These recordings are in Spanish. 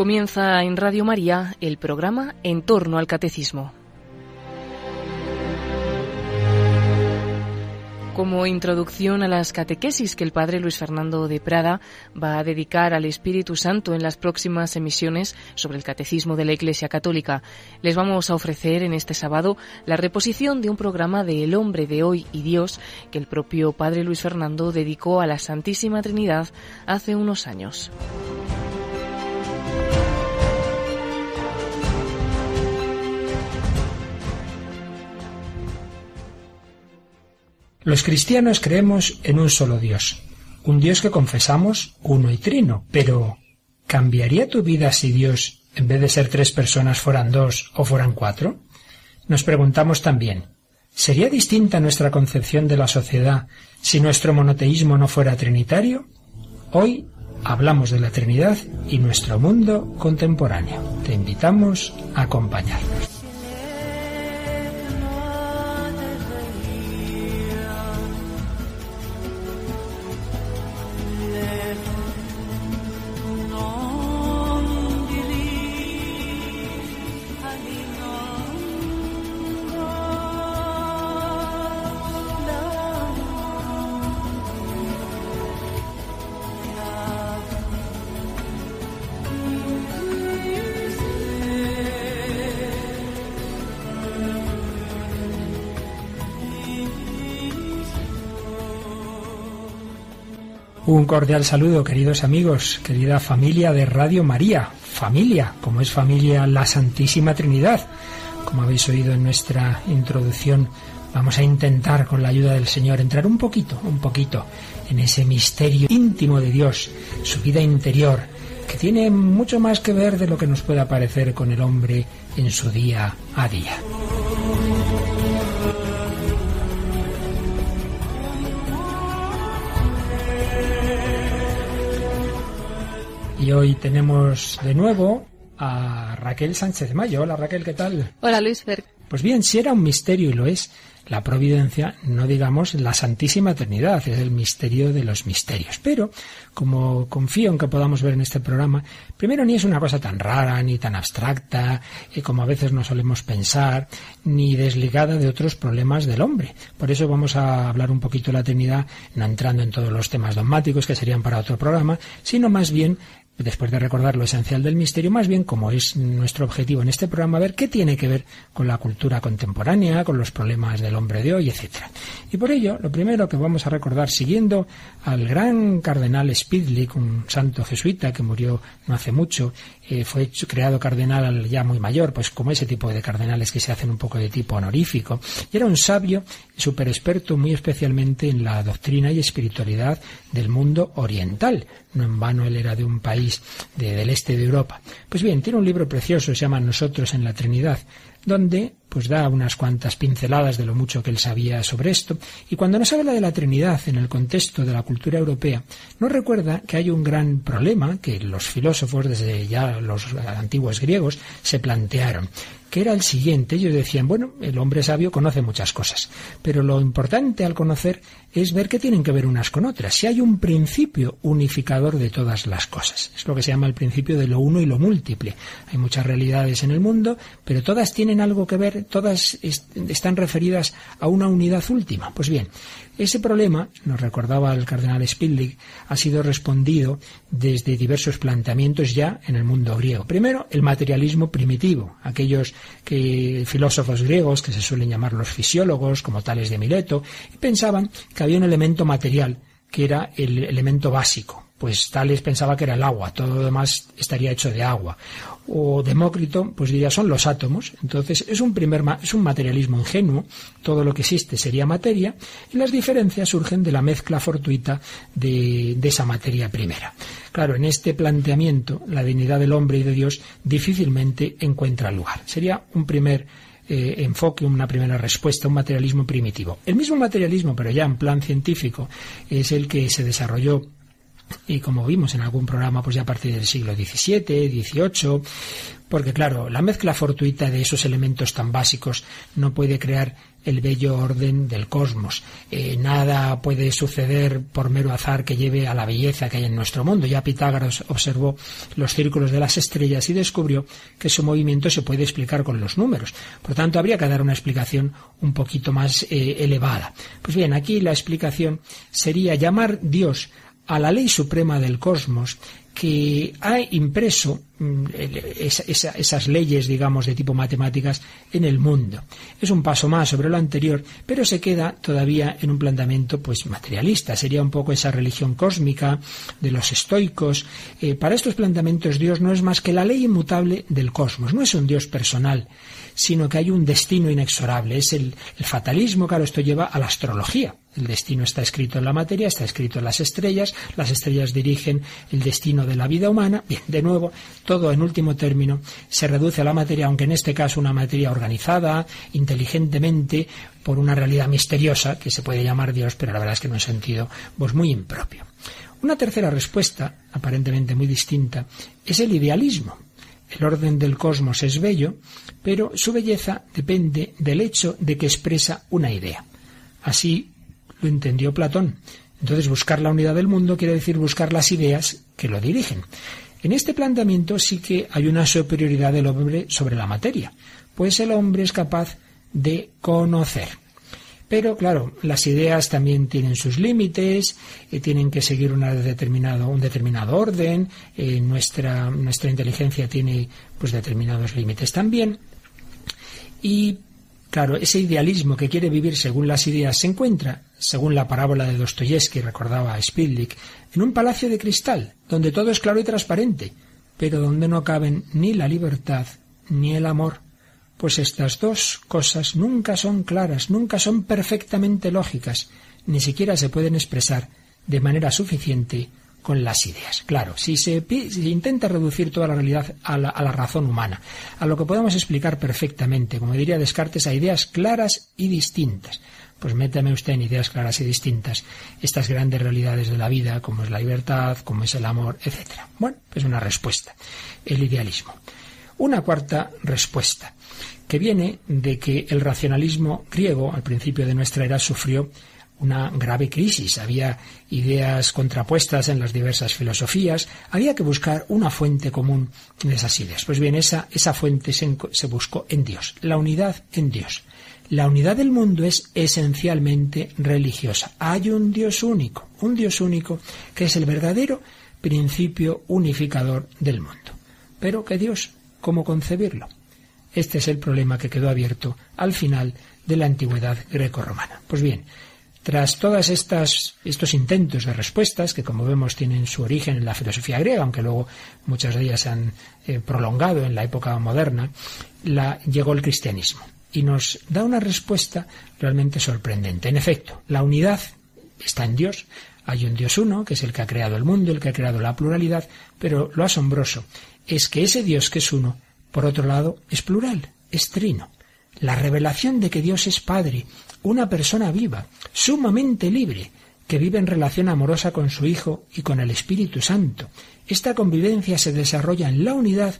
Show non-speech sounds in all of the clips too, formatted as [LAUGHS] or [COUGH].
Comienza en Radio María el programa En torno al Catecismo. Como introducción a las catequesis que el padre Luis Fernando de Prada va a dedicar al Espíritu Santo en las próximas emisiones sobre el Catecismo de la Iglesia Católica, les vamos a ofrecer en este sábado la reposición de un programa de El hombre de hoy y Dios que el propio padre Luis Fernando dedicó a la Santísima Trinidad hace unos años. Los cristianos creemos en un solo Dios, un Dios que confesamos uno y trino, pero ¿cambiaría tu vida si Dios, en vez de ser tres personas, fueran dos o fueran cuatro? Nos preguntamos también, ¿sería distinta nuestra concepción de la sociedad si nuestro monoteísmo no fuera trinitario? Hoy hablamos de la Trinidad y nuestro mundo contemporáneo. Te invitamos a acompañarnos. Un cordial saludo, queridos amigos, querida familia de Radio María, familia, como es familia la Santísima Trinidad. Como habéis oído en nuestra introducción, vamos a intentar con la ayuda del Señor entrar un poquito, un poquito en ese misterio íntimo de Dios, su vida interior, que tiene mucho más que ver de lo que nos pueda parecer con el hombre en su día a día. Y hoy tenemos de nuevo a Raquel Sánchez Mayo. Hola Raquel, ¿qué tal? Hola Luis Fer. Pues bien, si era un misterio y lo es, la providencia, no digamos la Santísima Trinidad, es el misterio de los misterios. Pero, como confío en que podamos ver en este programa, primero ni es una cosa tan rara, ni tan abstracta, y como a veces no solemos pensar, ni desligada de otros problemas del hombre. Por eso vamos a hablar un poquito de la Trinidad, no entrando en todos los temas dogmáticos que serían para otro programa, sino más bien después de recordar lo esencial del misterio, más bien como es nuestro objetivo en este programa, ver qué tiene que ver con la cultura contemporánea, con los problemas del hombre de hoy, etcétera. Y por ello, lo primero que vamos a recordar, siguiendo al gran cardenal Spidlick, un santo jesuita que murió no hace mucho, eh, fue creado cardenal ya muy mayor, pues como ese tipo de cardenales que se hacen un poco de tipo honorífico, y era un sabio súper experto muy especialmente en la doctrina y espiritualidad del mundo oriental. No en vano él era de un país del este de Europa. Pues bien, tiene un libro precioso, se llama Nosotros en la Trinidad, donde pues da unas cuantas pinceladas de lo mucho que él sabía sobre esto, y cuando nos habla de la Trinidad en el contexto de la cultura europea, nos recuerda que hay un gran problema que los filósofos desde ya los antiguos griegos se plantearon, que era el siguiente. Ellos decían, bueno, el hombre sabio conoce muchas cosas, pero lo importante al conocer es ver qué tienen que ver unas con otras, si hay un principio unificador de todas las cosas. Es lo que se llama el principio de lo uno y lo múltiple. Hay muchas realidades en el mundo, pero todas tienen algo que ver, todas están referidas a una unidad última. Pues bien, ese problema, nos recordaba el cardenal Spidlick, ha sido respondido desde diversos planteamientos ya en el mundo griego. Primero, el materialismo primitivo, aquellos que, filósofos griegos que se suelen llamar los fisiólogos, como tales de Mileto, pensaban que había un elemento material que era el elemento básico, pues Tales pensaba que era el agua, todo lo demás estaría hecho de agua. O Demócrito, pues diría, son los átomos. Entonces, es un, primer, es un materialismo ingenuo, todo lo que existe sería materia, y las diferencias surgen de la mezcla fortuita de, de esa materia primera. Claro, en este planteamiento, la dignidad del hombre y de Dios difícilmente encuentra lugar. Sería un primer eh, enfoque, una primera respuesta, un materialismo primitivo. El mismo materialismo, pero ya en plan científico, es el que se desarrolló y como vimos en algún programa, pues ya a partir del siglo XVII, XVIII, porque claro, la mezcla fortuita de esos elementos tan básicos no puede crear el bello orden del cosmos. Eh, nada puede suceder por mero azar que lleve a la belleza que hay en nuestro mundo. Ya Pitágoras observó los círculos de las estrellas y descubrió que su movimiento se puede explicar con los números. Por tanto, habría que dar una explicación un poquito más eh, elevada. Pues bien, aquí la explicación sería llamar Dios a la ley suprema del cosmos que ha impreso mm, esas leyes, digamos, de tipo matemáticas en el mundo. Es un paso más sobre lo anterior, pero se queda todavía en un planteamiento pues materialista. Sería un poco esa religión cósmica de los estoicos. Eh, para estos planteamientos Dios no es más que la ley inmutable del cosmos. No es un Dios personal, sino que hay un destino inexorable. Es el, fatalismo, claro, esto lleva a la astrología. El destino está escrito en la materia, está escrito en las estrellas, las estrellas dirigen el destino de la vida humana. Bien, de nuevo, todo en último término se reduce a la materia, aunque en este caso una materia organizada, inteligentemente, por una realidad misteriosa que se puede llamar Dios, pero la verdad es que en un sentido pues muy impropio. Una tercera respuesta, aparentemente muy distinta, es el idealismo. El orden del cosmos es bello, pero su belleza depende del hecho de que expresa una idea. Así lo entendió Platón. Entonces buscar la unidad del mundo quiere decir buscar las ideas que lo dirigen. En este planteamiento sí que hay una superioridad del hombre sobre la materia, pues el hombre es capaz de conocer. Pero claro, las ideas también tienen sus límites, eh, tienen que seguir determinado, un determinado orden, eh, nuestra, nuestra inteligencia tiene pues determinados límites también. Y Claro, ese idealismo que quiere vivir según las ideas se encuentra, según la parábola de Dostoyevsky, recordaba a en un palacio de cristal, donde todo es claro y transparente, pero donde no caben ni la libertad ni el amor, pues estas dos cosas nunca son claras, nunca son perfectamente lógicas, ni siquiera se pueden expresar de manera suficiente con las ideas. Claro, si se, intenta reducir toda la realidad a la, razón humana, a lo que podemos explicar perfectamente, como diría Descartes, a ideas claras y distintas, pues métame usted en ideas claras y distintas estas grandes realidades de la vida, como es la libertad, como es el amor, etc. Bueno, pues una respuesta, el idealismo. Una cuarta respuesta, que viene de que el racionalismo griego, al principio de nuestra era, sufrió una grave crisis. Había ideas contrapuestas en las diversas filosofías. Había que buscar una fuente común de esas ideas. Pues bien, esa, esa fuente se, se buscó en Dios, la unidad en Dios. La unidad del mundo es esencialmente religiosa. Hay un Dios único, un Dios único que es el verdadero principio unificador del mundo. Pero ¿qué Dios? ¿Cómo concebirlo? Este es el problema que quedó abierto al final de la antigüedad greco-romana. Pues bien, tras todos estos intentos de respuestas, que como vemos tienen su origen en la filosofía griega, aunque luego muchas de ellas se han eh, prolongado en la época moderna, llegó el cristianismo y nos da una respuesta realmente sorprendente. En efecto, la unidad está en Dios. Hay un Dios uno, que es el que ha creado el mundo, el que ha creado la pluralidad, pero lo asombroso es que ese Dios que es uno, por otro lado, es plural, es trino. La revelación de que Dios es Padre, una persona viva, sumamente libre, que vive en relación amorosa con su Hijo y con el Espíritu Santo. Esta convivencia se desarrolla en la unidad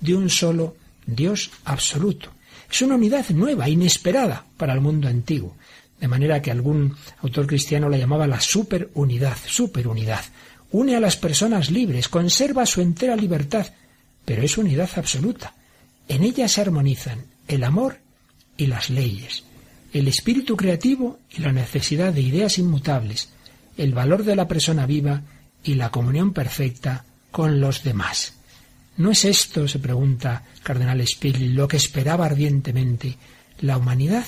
de un solo Dios absoluto. Es una unidad nueva, inesperada para el mundo antiguo, de manera que algún autor cristiano la llamaba la superunidad, superunidad. Une a las personas libres, conserva su entera libertad, pero es unidad absoluta. En ella se armonizan el amor y las leyes el espíritu creativo y la necesidad de ideas inmutables, el valor de la persona viva y la comunión perfecta con los demás. ¿No es esto, se pregunta Cardenal Spilli, lo que esperaba ardientemente la humanidad?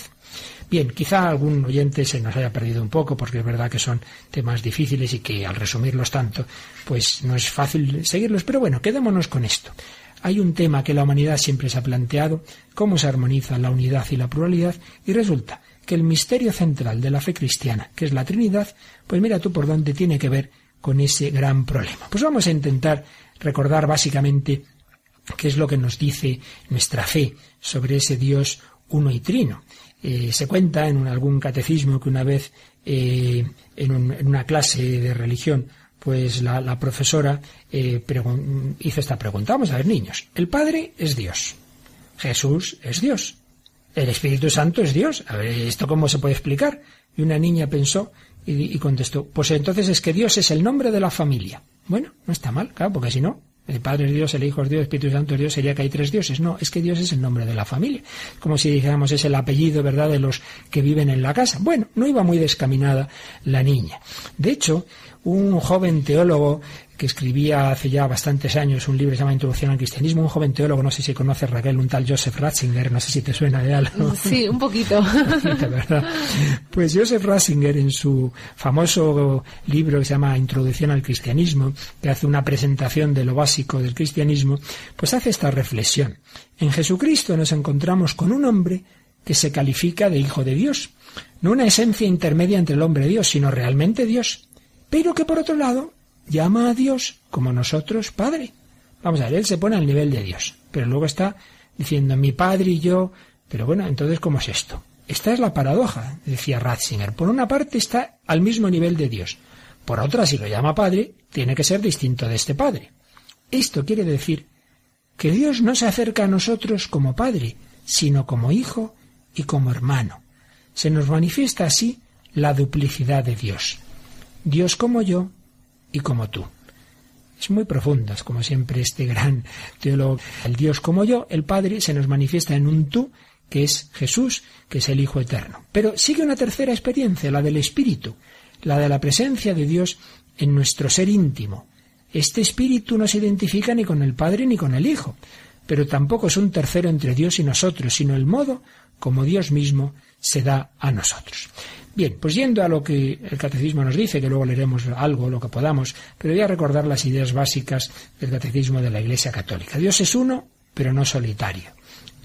Bien, quizá algún oyente se nos haya perdido un poco, porque es verdad que son temas difíciles y que al resumirlos tanto, pues no es fácil seguirlos, pero bueno, quedémonos con esto. Hay un tema que la humanidad siempre se ha planteado, cómo se armoniza la unidad y la pluralidad, y resulta que el misterio central de la fe cristiana, que es la Trinidad, pues mira tú por dónde tiene que ver con ese gran problema. Pues vamos a intentar recordar básicamente qué es lo que nos dice nuestra fe sobre ese Dios uno y trino. Eh, se cuenta en algún catecismo que una vez eh, en, una clase de religión pues la, profesora eh, hizo esta pregunta. Vamos a ver, niños, el Padre es Dios, Jesús es Dios, el Espíritu Santo es Dios. A ver, ¿esto cómo se puede explicar? Y una niña pensó y, y contestó, pues entonces es que Dios es el nombre de la familia. Bueno, no está mal, claro, porque si no, el Padre es Dios, el Hijo es Dios, el Espíritu Santo es Dios, sería que hay tres dioses. No, es que Dios es el nombre de la familia. Como si dijéramos es el apellido, ¿verdad?, de los que viven en la casa. Bueno, no iba muy descaminada la niña. De hecho, un joven teólogo que escribía hace ya bastantes años un libro que se llama Introducción al Cristianismo, un joven teólogo, no sé si conoce Raquel, un tal Joseph Ratzinger, no sé si te suena de algo. Sí, [LAUGHS] un poquito. ¿verdad? Pues Joseph Ratzinger en su famoso libro que se llama Introducción al Cristianismo, que hace una presentación de lo básico del cristianismo, pues hace esta reflexión. En Jesucristo nos encontramos con un hombre que se califica de Hijo de Dios, no una esencia intermedia entre el hombre y Dios, sino realmente Dios, pero que por otro lado llama a Dios como nosotros Padre. Vamos a ver, él se pone al nivel de Dios, pero luego está diciendo mi Padre y yo, pero bueno, entonces ¿cómo es esto? Esta es la paradoja, decía Ratzinger. Por una parte está al mismo nivel de Dios, por otra, si lo llama Padre, tiene que ser distinto de este Padre. Esto quiere decir que Dios no se acerca a nosotros como Padre, sino como Hijo y como hermano. Se nos manifiesta así la duplicidad de Dios. Dios como yo y como tú. Es muy profunda, como siempre este gran teólogo. El Dios como yo, el Padre, se nos manifiesta en un tú, que es Jesús, que es el Hijo eterno. Pero sigue una tercera experiencia, la del Espíritu, la de la presencia de Dios en nuestro ser íntimo. Este Espíritu no se identifica ni con el Padre ni con el Hijo, pero tampoco es un tercero entre Dios y nosotros, sino el modo como Dios mismo se da a nosotros. Bien, pues yendo a lo que el catecismo nos dice, que luego leeremos algo, lo que podamos, pero voy a recordar las ideas básicas del catecismo de la Iglesia Católica. Dios es uno, pero no solitario.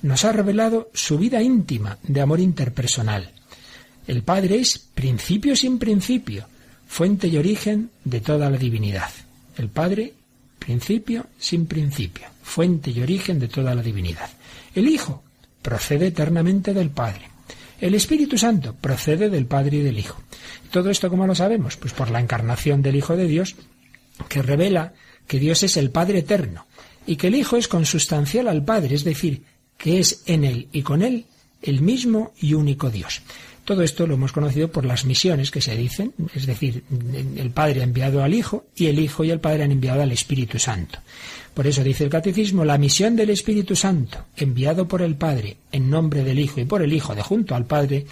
Nos ha revelado su vida íntima de amor interpersonal. El Padre es principio sin principio, fuente y origen de toda la divinidad. El Padre, principio sin principio, fuente y origen de toda la divinidad. El Hijo procede eternamente del Padre. El Espíritu Santo procede del Padre y del Hijo. ¿Todo esto cómo lo sabemos? Pues por la encarnación del Hijo de Dios, que revela que Dios es el Padre eterno y que el Hijo es consustancial al Padre, es decir, que es en Él y con Él el mismo y único Dios. Todo esto lo hemos conocido por las misiones que se dicen, es decir, el Padre ha enviado al Hijo y el Hijo y el Padre han enviado al Espíritu Santo. Por eso dice el Catecismo, la misión del Espíritu Santo, enviado por el Padre en nombre del Hijo y por el Hijo de junto al Padre,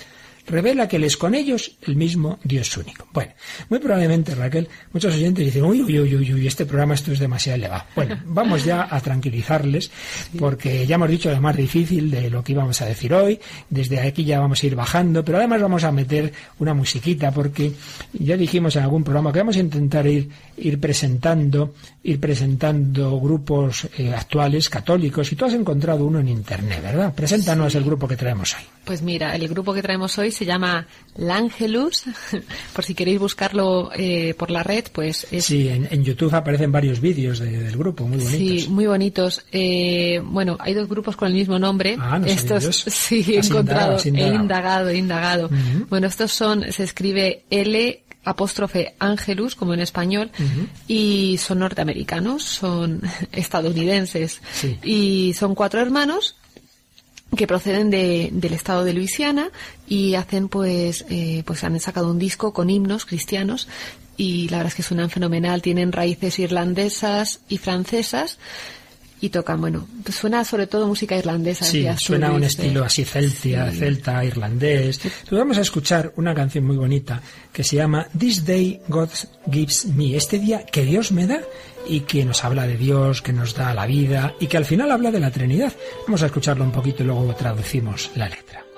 revela que Él es con ellos el mismo Dios único. Bueno, muy probablemente, Raquel, muchos oyentes dicen, uy, uy, uy, uy, uy, este programa esto es demasiado elevado. Bueno, [LAUGHS] vamos ya a tranquilizarles, porque ya hemos dicho lo más difícil de lo que íbamos a decir hoy, desde aquí ya vamos a ir bajando, pero además vamos a meter una musiquita, porque ya dijimos en algún programa que vamos a intentar ir, ir presentando, ir presentando grupos eh, actuales, católicos, y tú has encontrado uno en Internet, ¿verdad? Preséntanos el grupo que traemos hoy. Pues mira, el grupo que traemos hoy se llama Langelus. [LAUGHS] por si queréis buscarlo eh, por la red, pues es... Sí, en, YouTube aparecen varios vídeos del grupo, muy bonitos. Sí, muy bonitos. Eh, bueno, hay dos grupos con el mismo nombre. Ah, no estos [LAUGHS] sí he encontrado, he indagado, he indagado. Bueno, estos son, se escribe L apóstrofe Angelus, como en español, y son norteamericanos, son [LAUGHS] estadounidenses. Y son cuatro hermanos que proceden de, del estado de Luisiana y hacen pues eh, pues han sacado un disco con himnos cristianos y la verdad es que suenan fenomenal. Tienen raíces irlandesas y francesas y tocan, bueno, pues suena sobre todo música irlandesa. Sí, suena un estilo así celtia, celta, irlandés. vamos a escuchar una canción muy bonita que se llama This Day God Gives Me, este día que Dios me da y que nos habla de Dios, que nos da la vida y que al final habla de la Trinidad. Vamos a escucharlo un poquito y luego traducimos la letra.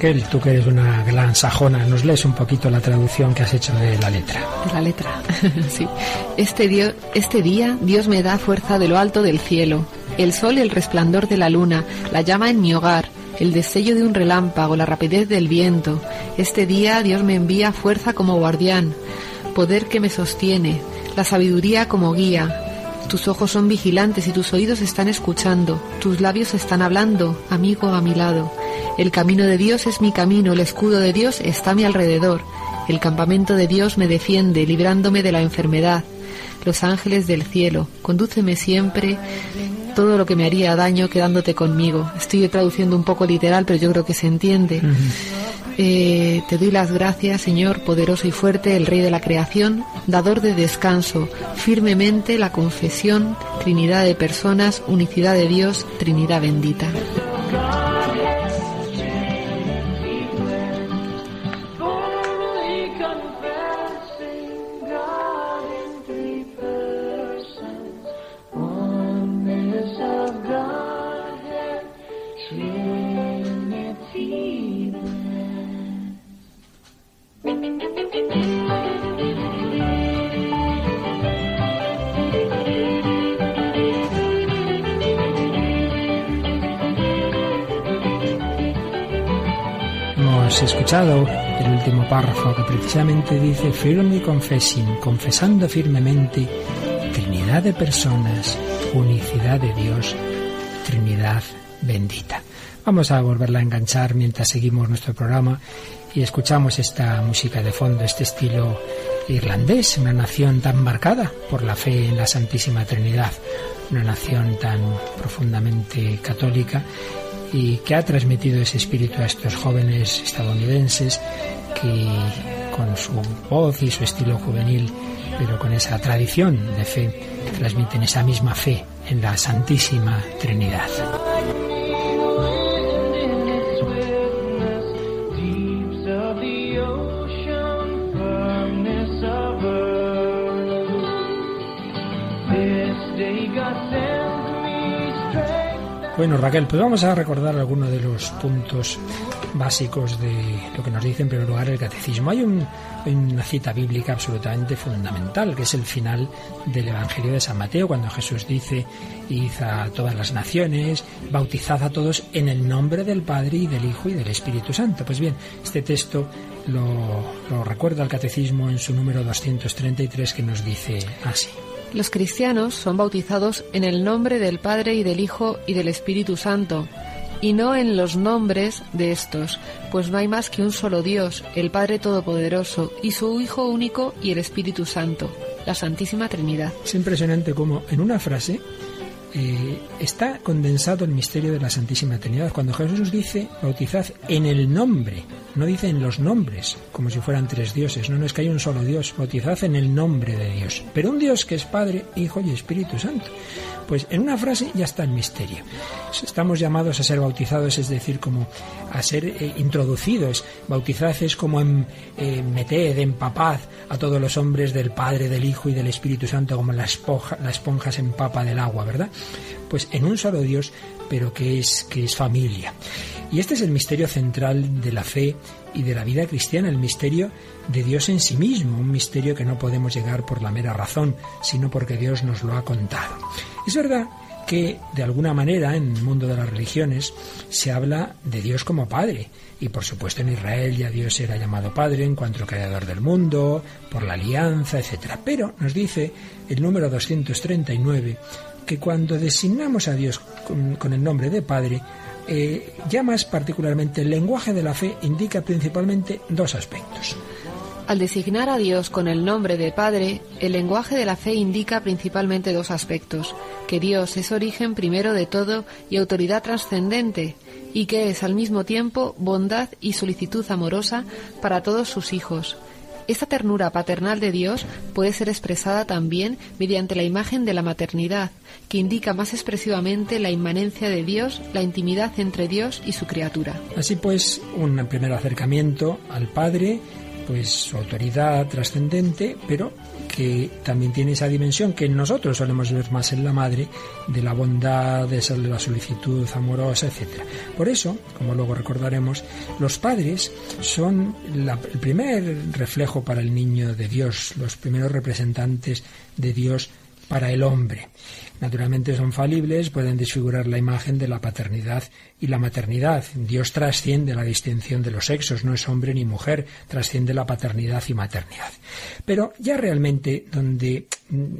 Raquel, tú que eres una gran sajona, ¿nos lees un poquito la traducción que has hecho de la letra? De la letra, [LAUGHS] sí. Este, este día Dios me da fuerza de lo alto del cielo, el sol y el resplandor de la luna, la llama en mi hogar, el destello de un relámpago, la rapidez del viento. Este día Dios me envía fuerza como guardián, poder que me sostiene, la sabiduría como guía, tus ojos son vigilantes y tus oídos están escuchando, tus labios están hablando, amigo a mi lado. El camino de Dios es mi camino, el escudo de Dios está a mi alrededor. El campamento de Dios me defiende, librándome de la enfermedad. Los ángeles del cielo, condúceme siempre todo lo que me haría daño quedándote conmigo. Estoy traduciendo un poco literal, pero yo creo que se entiende. Eh, te doy las gracias, Señor, poderoso y fuerte, el Rey de la creación, dador de descanso, firmemente la confesión, Trinidad de personas, unicidad de Dios, Trinidad bendita. Escuchado el último párrafo que precisamente dice firme confessing, confesando firmemente Trinidad de personas, unicidad de Dios, Trinidad bendita. Vamos a volverla a enganchar mientras seguimos nuestro programa y escuchamos esta música de fondo, este estilo irlandés, una nación tan marcada por la fe en la Santísima Trinidad, una nación tan profundamente católica y que ha transmitido ese espíritu a estos jóvenes estadounidenses que con su voz y su estilo juvenil, pero con esa tradición de fe, transmiten esa misma fe en la Santísima Trinidad. Bueno, Raquel, pues vamos a recordar algunos de los puntos básicos de lo que nos dice en primer lugar el catecismo. Hay, una cita bíblica absolutamente fundamental, que es el final del Evangelio de San Mateo, cuando Jesús dice, id a todas las naciones, bautizad a todos en el nombre del Padre y del Hijo y del Espíritu Santo. Pues bien, este texto lo, lo recuerda el catecismo en su número 233 que nos dice así. Los cristianos son bautizados en el nombre del Padre y del Hijo y del Espíritu Santo, y no en los nombres de estos, pues no hay más que un solo Dios, el Padre Todopoderoso, y su Hijo único y el Espíritu Santo, la Santísima Trinidad. Es impresionante cómo en una frase eh, está condensado el misterio de la Santísima Trinidad. Cuando Jesús dice, bautizad en el nombre, no dice en los nombres, como si fueran tres dioses, no, no es que hay un solo Dios, bautizad en el nombre de Dios, pero un Dios que es Padre, Hijo y Espíritu Santo. Pues en una frase ya está el misterio. Estamos llamados a ser bautizados, es decir, como a ser eh, introducidos. Bautizad es como en, eh, meted, empapad a todos los hombres del Padre, del Hijo y del Espíritu Santo, como la esponja, la esponja se empapa del agua, ¿verdad? Pues en un solo Dios, pero que es, que es familia. Y este es el misterio central de la fe y de la vida cristiana, el misterio de Dios en sí mismo, un misterio que no podemos llegar por la mera razón, sino porque Dios nos lo ha contado. Es verdad que de alguna manera en el mundo de las religiones se habla de Dios como Padre. Y por supuesto en Israel ya Dios era llamado Padre en cuanto creador del mundo, por la alianza, etc. Pero nos dice el número 239 que cuando designamos a Dios con, el nombre de Padre, eh, ya más particularmente el lenguaje de la fe indica principalmente dos aspectos. Al designar a Dios con el nombre de Padre, el lenguaje de la fe indica principalmente dos aspectos, que Dios es origen primero de todo y autoridad trascendente, y que es al mismo tiempo bondad y solicitud amorosa para todos sus hijos. Esta ternura paternal de Dios puede ser expresada también mediante la imagen de la maternidad, que indica más expresivamente la inmanencia de Dios, la intimidad entre Dios y su criatura. Así pues, un primer acercamiento al Padre pues su autoridad trascendente, pero que también tiene esa dimensión que nosotros solemos ver más en la madre, de la bondad, de la solicitud amorosa, etc. Por eso, como luego recordaremos, los padres son el primer reflejo para el niño de Dios, los primeros representantes de Dios para el hombre. Naturalmente son falibles, pueden desfigurar la imagen de la paternidad y la maternidad. Dios trasciende la distinción de los sexos, no es hombre ni mujer, trasciende la paternidad y maternidad. Pero ya realmente donde mm,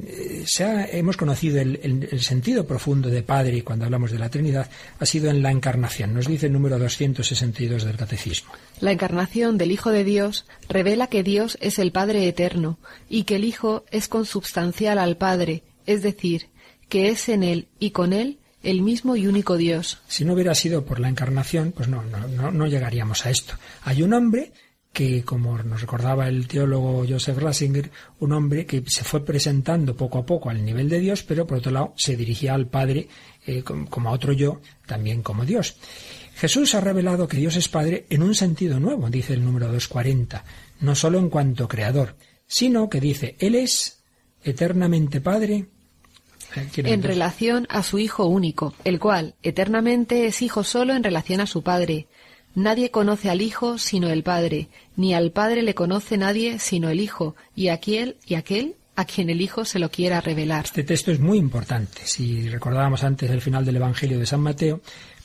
hemos conocido el, el, sentido profundo de Padre cuando hablamos de la Trinidad ha sido en la encarnación, nos dice el número 262 del Catecismo. La encarnación del Hijo de Dios revela que Dios es el Padre eterno y que el Hijo es consubstancial al Padre, es decir, que es en Él y con Él el mismo y único Dios. Si no hubiera sido por la encarnación, pues no, no, no, llegaríamos a esto. Hay un hombre que, como nos recordaba el teólogo Joseph Ratzinger, un hombre que se fue presentando poco a poco al nivel de Dios, pero por otro lado se dirigía al Padre eh, como a otro yo, también como Dios. Jesús ha revelado que Dios es Padre en un sentido nuevo, dice el número 240, no solo en cuanto creador, sino que dice, Él es eternamente Padre en relación a su Hijo único, el cual eternamente es Hijo solo en relación a su Padre. Nadie conoce al Hijo sino el Padre, ni al Padre le conoce nadie sino el Hijo, y aquel y aquel a quien el Hijo se lo quiera revelar. Este texto es muy importante. Si recordábamos antes el final del Evangelio de San Mateo,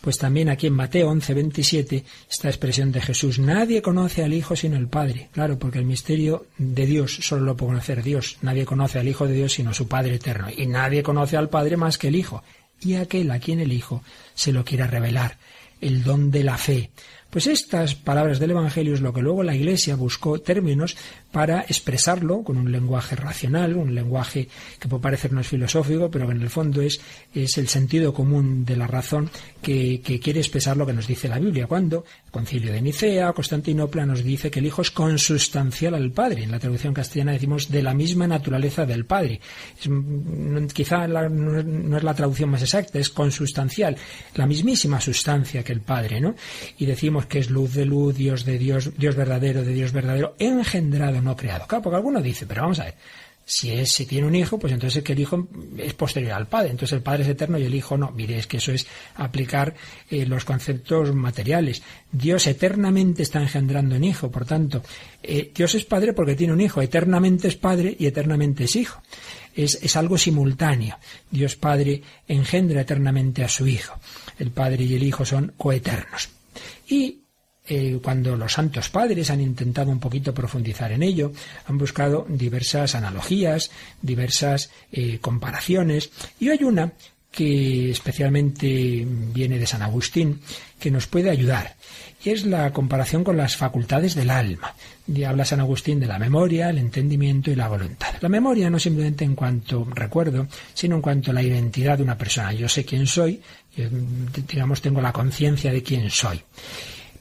pues también aquí en Mateo 11, 27, esta expresión de Jesús, nadie conoce al Hijo sino el Padre. Claro, porque el misterio de Dios solo lo puede conocer Dios. Nadie conoce al Hijo de Dios sino su Padre eterno. Y nadie conoce al Padre más que el Hijo. Y aquel a quien el Hijo se lo quiera revelar. El don de la fe. Pues estas palabras del Evangelio es lo que luego la Iglesia buscó términos para expresarlo con un lenguaje racional, un lenguaje que puede parecernos filosófico, pero que en el fondo es, el sentido común de la razón que, quiere expresar lo que nos dice la Biblia. Cuando el concilio de Nicea, Constantinopla, nos dice que el Hijo es consustancial al Padre. En la traducción castellana decimos de la misma naturaleza del Padre. quizá no, es la traducción más exacta, es consustancial, la mismísima sustancia que el Padre, ¿no? Y decimos que es luz de luz, Dios de Dios, Dios verdadero de Dios verdadero, engendrado no creado. Claro, porque alguno dice, pero vamos a ver, si, es, si tiene un hijo, pues entonces es que el hijo es posterior al padre, entonces el padre es eterno y el hijo no. Mire, es que eso es aplicar eh, los conceptos materiales. Dios eternamente está engendrando un hijo, por tanto, eh, Dios es padre porque tiene un hijo, eternamente es padre y eternamente es hijo. Es, es algo simultáneo. Dios Padre engendra eternamente a su hijo. El padre y el hijo son coeternos. Y eh, cuando los santos padres han intentado un poquito profundizar en ello, han buscado diversas analogías, diversas eh, comparaciones, y hay una que especialmente viene de San Agustín, que nos puede ayudar, y es la comparación con las facultades del alma. Habla San Agustín de la memoria, el entendimiento y la voluntad. La memoria no simplemente en cuanto recuerdo, sino en cuanto a la identidad de una persona. Yo sé quién soy, digamos, tengo la conciencia de quién soy.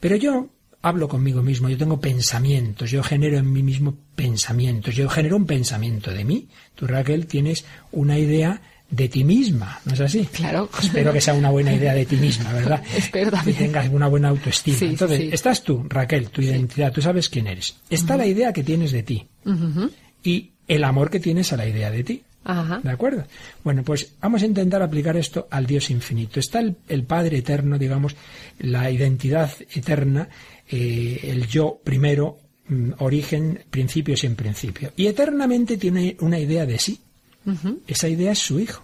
Pero yo hablo conmigo mismo, yo tengo pensamientos, yo genero en mí mismo pensamientos, yo genero un pensamiento de mí. Tú, Raquel, tienes una idea de ti misma, ¿no es así? Claro. Espero que sea una buena idea de ti misma, ¿verdad? [LAUGHS] Espero también. Que tengas una buena autoestima. Entonces, estás tú, Raquel, tu identidad, tú sabes quién eres. Está la idea que tienes de ti y el amor que tienes a la idea de ti. ¿De acuerdo? Bueno, pues vamos a intentar aplicar esto al Dios infinito. Está el, Padre eterno, digamos, la identidad eterna, eh, el yo primero, mm, origen, principio sin principio. Y eternamente tiene una idea de sí. Esa idea es su Hijo.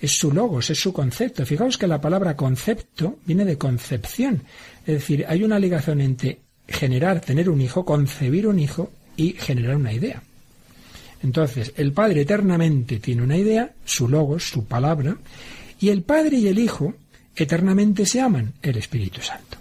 Es su logos, es su concepto. Fijaos que la palabra concepto viene de concepción. Es decir, hay una ligación entre generar, tener un hijo, concebir un hijo y generar una idea. Entonces, el Padre eternamente tiene una idea, su logos, su palabra, y el Padre y el Hijo eternamente se aman, el Espíritu Santo.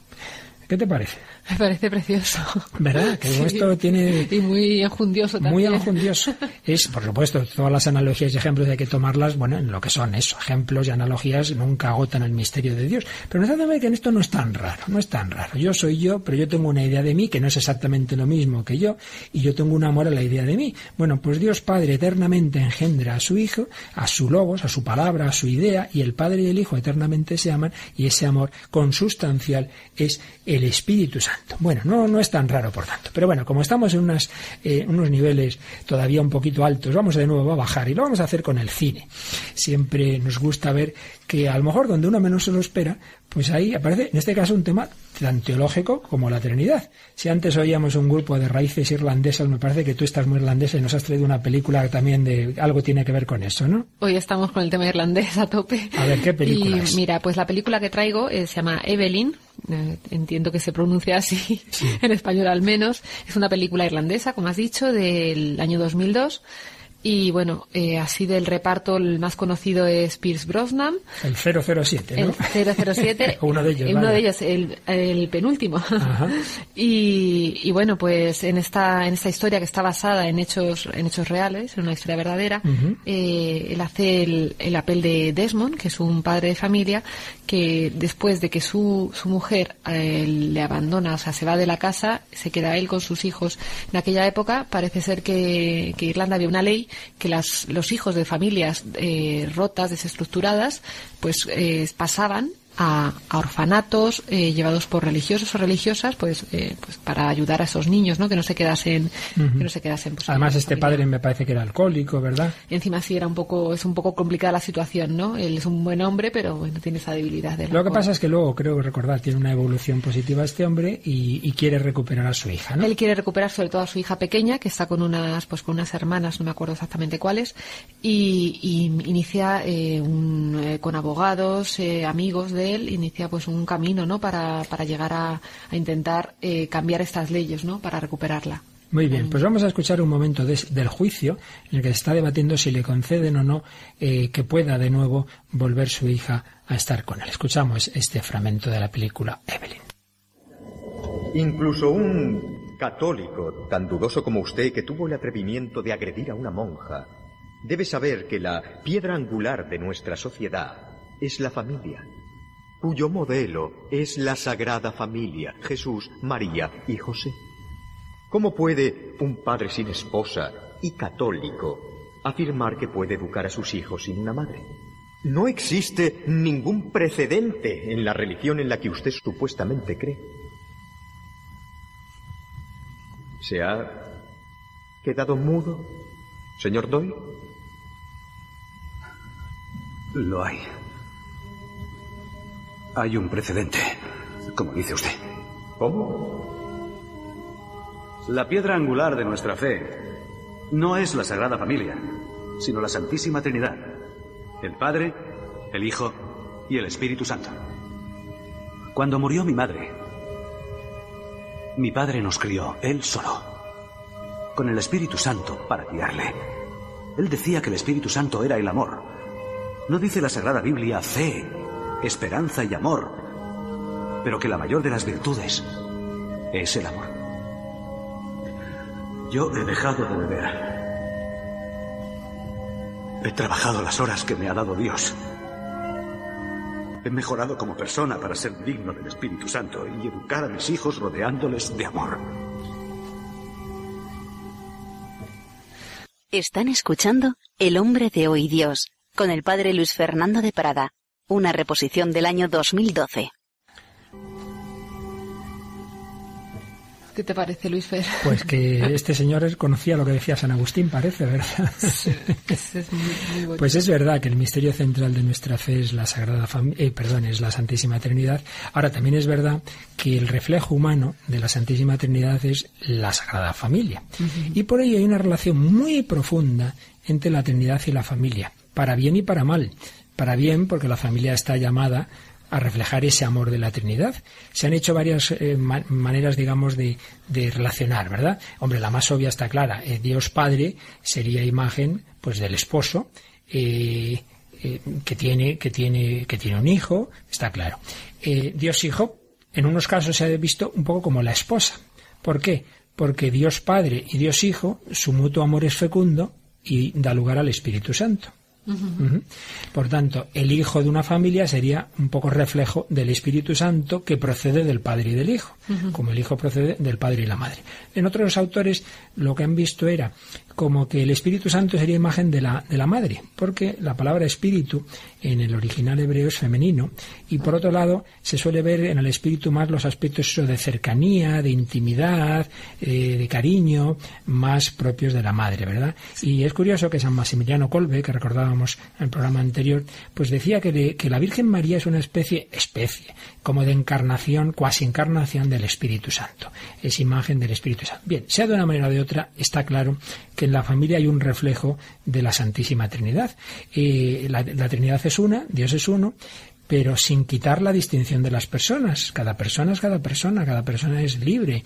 ¿Qué te parece? Me parece precioso. ¿Verdad? Que esto tiene... Y muy enjundioso también. Muy enjundioso. Es, por supuesto, todas las analogías y ejemplos hay que tomarlas, bueno, en lo que son eso. Ejemplos y analogías nunca agotan el misterio de Dios. Pero ver que en esto no es tan raro, no es tan raro. Yo soy yo, pero yo tengo una idea de mí que no es exactamente lo mismo que yo, y yo tengo un amor a la idea de mí. Bueno, pues Dios Padre eternamente engendra a su Hijo, a su logos, a su palabra, a su idea, y el Padre y el Hijo eternamente se aman, y ese amor consustancial es el Espíritu Santo. Santo. Bueno, no, no es tan raro por tanto. Pero bueno, como estamos en unas, eh, unos niveles todavía un poquito altos, vamos de nuevo a bajar y lo vamos a hacer con el cine. Siempre nos gusta ver que a lo mejor donde uno menos se lo espera, pues ahí aparece, en este caso, un tema tan teológico como la Trinidad. Si antes oíamos un grupo de raíces irlandesas, me parece que tú estás muy irlandesa y nos has traído una película también de algo tiene que ver con eso, ¿no? Hoy estamos con el tema irlandés a tope. A ver, ¿qué película y, Mira, pues la película que traigo eh, se llama Evelyn, entiendo que se pronuncia así, [LAUGHS] en español al menos. Es una película irlandesa, como has dicho, del año 2002 y bueno, eh, así del reparto, el más conocido es Pierce Brosnan. El 007, ¿no? El [LAUGHS] 007. uno de ellos. Uno de ellos, el, el penúltimo. [LAUGHS] y, y, bueno, pues en esta, en esta historia que está basada en hechos, en hechos reales, en una historia verdadera, eh, él hace el, el papel de Desmond, que es un padre de familia, que después de que su, su mujer eh, le abandona, o sea, se va de la casa, se queda él con sus hijos. En aquella época parece ser que, que Irlanda había una ley que las, los hijos de familias eh, rotas, desestructuradas, pues eh, pasaban a, orfanatos eh, llevados por religiosos o religiosas pues eh, pues para ayudar a esos niños no que no se quedasen que no se quedasen pues, además este padre me parece que era alcohólico verdad y encima sí era un poco es un poco complicada la situación no él es un buen hombre pero bueno tiene esa debilidad de lo que pasa es que luego creo recordar tiene una evolución positiva este hombre y, quiere recuperar a su hija ¿no? él quiere recuperar sobre todo a su hija pequeña que está con unas pues con unas hermanas no me acuerdo exactamente cuáles y, inicia eh, un, con abogados amigos de él inicia pues un camino ¿no? para, para llegar a, intentar eh, cambiar estas leyes ¿no? para recuperarla. Muy bien, pues vamos a escuchar un momento del juicio en el que se está debatiendo si le conceden o no eh, que pueda de nuevo volver su hija a estar con él. Escuchamos este fragmento de la película Evelyn. Incluso un católico tan dudoso como usted que tuvo el atrevimiento de agredir a una monja debe saber que la piedra angular de nuestra sociedad es la familia cuyo modelo es la Sagrada Familia, Jesús, María y José. ¿Cómo puede un padre sin esposa y católico afirmar que puede educar a sus hijos sin una madre? No existe ningún precedente en la religión en la que usted supuestamente cree. ¿Se ha quedado mudo, señor Doyle? Lo hay. Hay un precedente, como dice usted. ¿Cómo? La piedra angular de nuestra fe no es la Sagrada Familia, sino la Santísima Trinidad. El Padre, el Hijo y el Espíritu Santo. Cuando murió mi madre, mi padre nos crió, él solo, con el Espíritu Santo para guiarle. Él decía que el Espíritu Santo era el amor. No dice la Sagrada Biblia fe, esperanza y amor, pero que la mayor de las virtudes es el amor. Yo he dejado de beber. He trabajado las horas que me ha dado Dios. He mejorado como persona para ser digno del Espíritu Santo y educar a mis hijos rodeándoles de amor. Están escuchando El hombre de hoy Dios con el padre Luis Fernando de Prada una reposición del año 2012. ¿Qué te parece, Luis Fer? Pues que este señor conocía lo que decía San Agustín, parece, ¿verdad? Pues es verdad que el misterio central de nuestra fe es la Sagrada Familia, eh, perdón, es la Santísima Trinidad. Ahora también es verdad que el reflejo humano de la Santísima Trinidad es la Sagrada Familia. Y por ello hay una relación muy profunda entre la Trinidad y la familia, para bien y para mal para bien, porque la familia está llamada a reflejar ese amor de la Trinidad. Se han hecho varias eh, maneras, digamos, de, relacionar, ¿verdad? Hombre, la más obvia está clara. Eh, Dios Padre sería imagen, pues, del esposo eh, que tiene que tiene que tiene un hijo, está claro. Dios Hijo, en unos casos se ha visto un poco como la esposa. ¿Por qué? Porque Dios Padre y Dios Hijo, su mutuo amor es fecundo y da lugar al Espíritu Santo. Por tanto, el hijo de una familia sería un poco reflejo del Espíritu Santo que procede del Padre y del Hijo. Como el Hijo procede del Padre y la Madre. En otros autores lo que han visto era como que el Espíritu Santo sería imagen de la, de la madre, porque la palabra espíritu en el original hebreo es femenino y por otro lado se suele ver en el espíritu más los aspectos de cercanía, de intimidad, eh, de cariño, más propios de la madre, ¿verdad? Y es curioso que San Maximiliano Colbe, que recordábamos en el programa anterior, pues decía que, que la Virgen María es una especie, especie, como de encarnación, cuasi encarnación del Espíritu Santo. Es imagen del Espíritu Santo. Bien, sea de una manera o de otra, está claro que en la familia hay un reflejo de la Santísima Trinidad. Eh, la, Trinidad es una, Dios es uno, pero sin quitar la distinción de las personas. Cada persona es cada persona, cada persona es libre.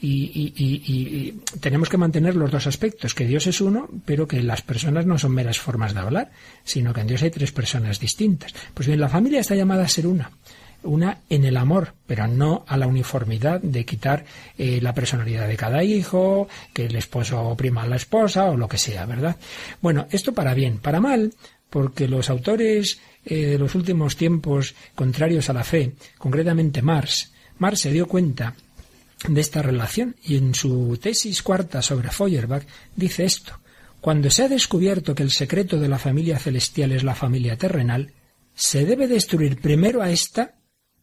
Y, tenemos que mantener los dos aspectos, que Dios es uno, pero que las personas no son meras formas de hablar, sino que en Dios hay tres personas distintas. Pues bien, la familia está llamada a ser una una en el amor, pero no a la uniformidad de quitar eh, la personalidad de cada hijo, que el esposo oprima a la esposa o lo que sea, ¿verdad? Bueno, esto para bien, para mal, porque los autores eh, de los últimos tiempos contrarios a la fe, concretamente Marx, Marx se dio cuenta de esta relación y en su tesis cuarta sobre Feuerbach dice esto. Cuando se ha descubierto que el secreto de la familia celestial es la familia terrenal, se debe destruir primero a esta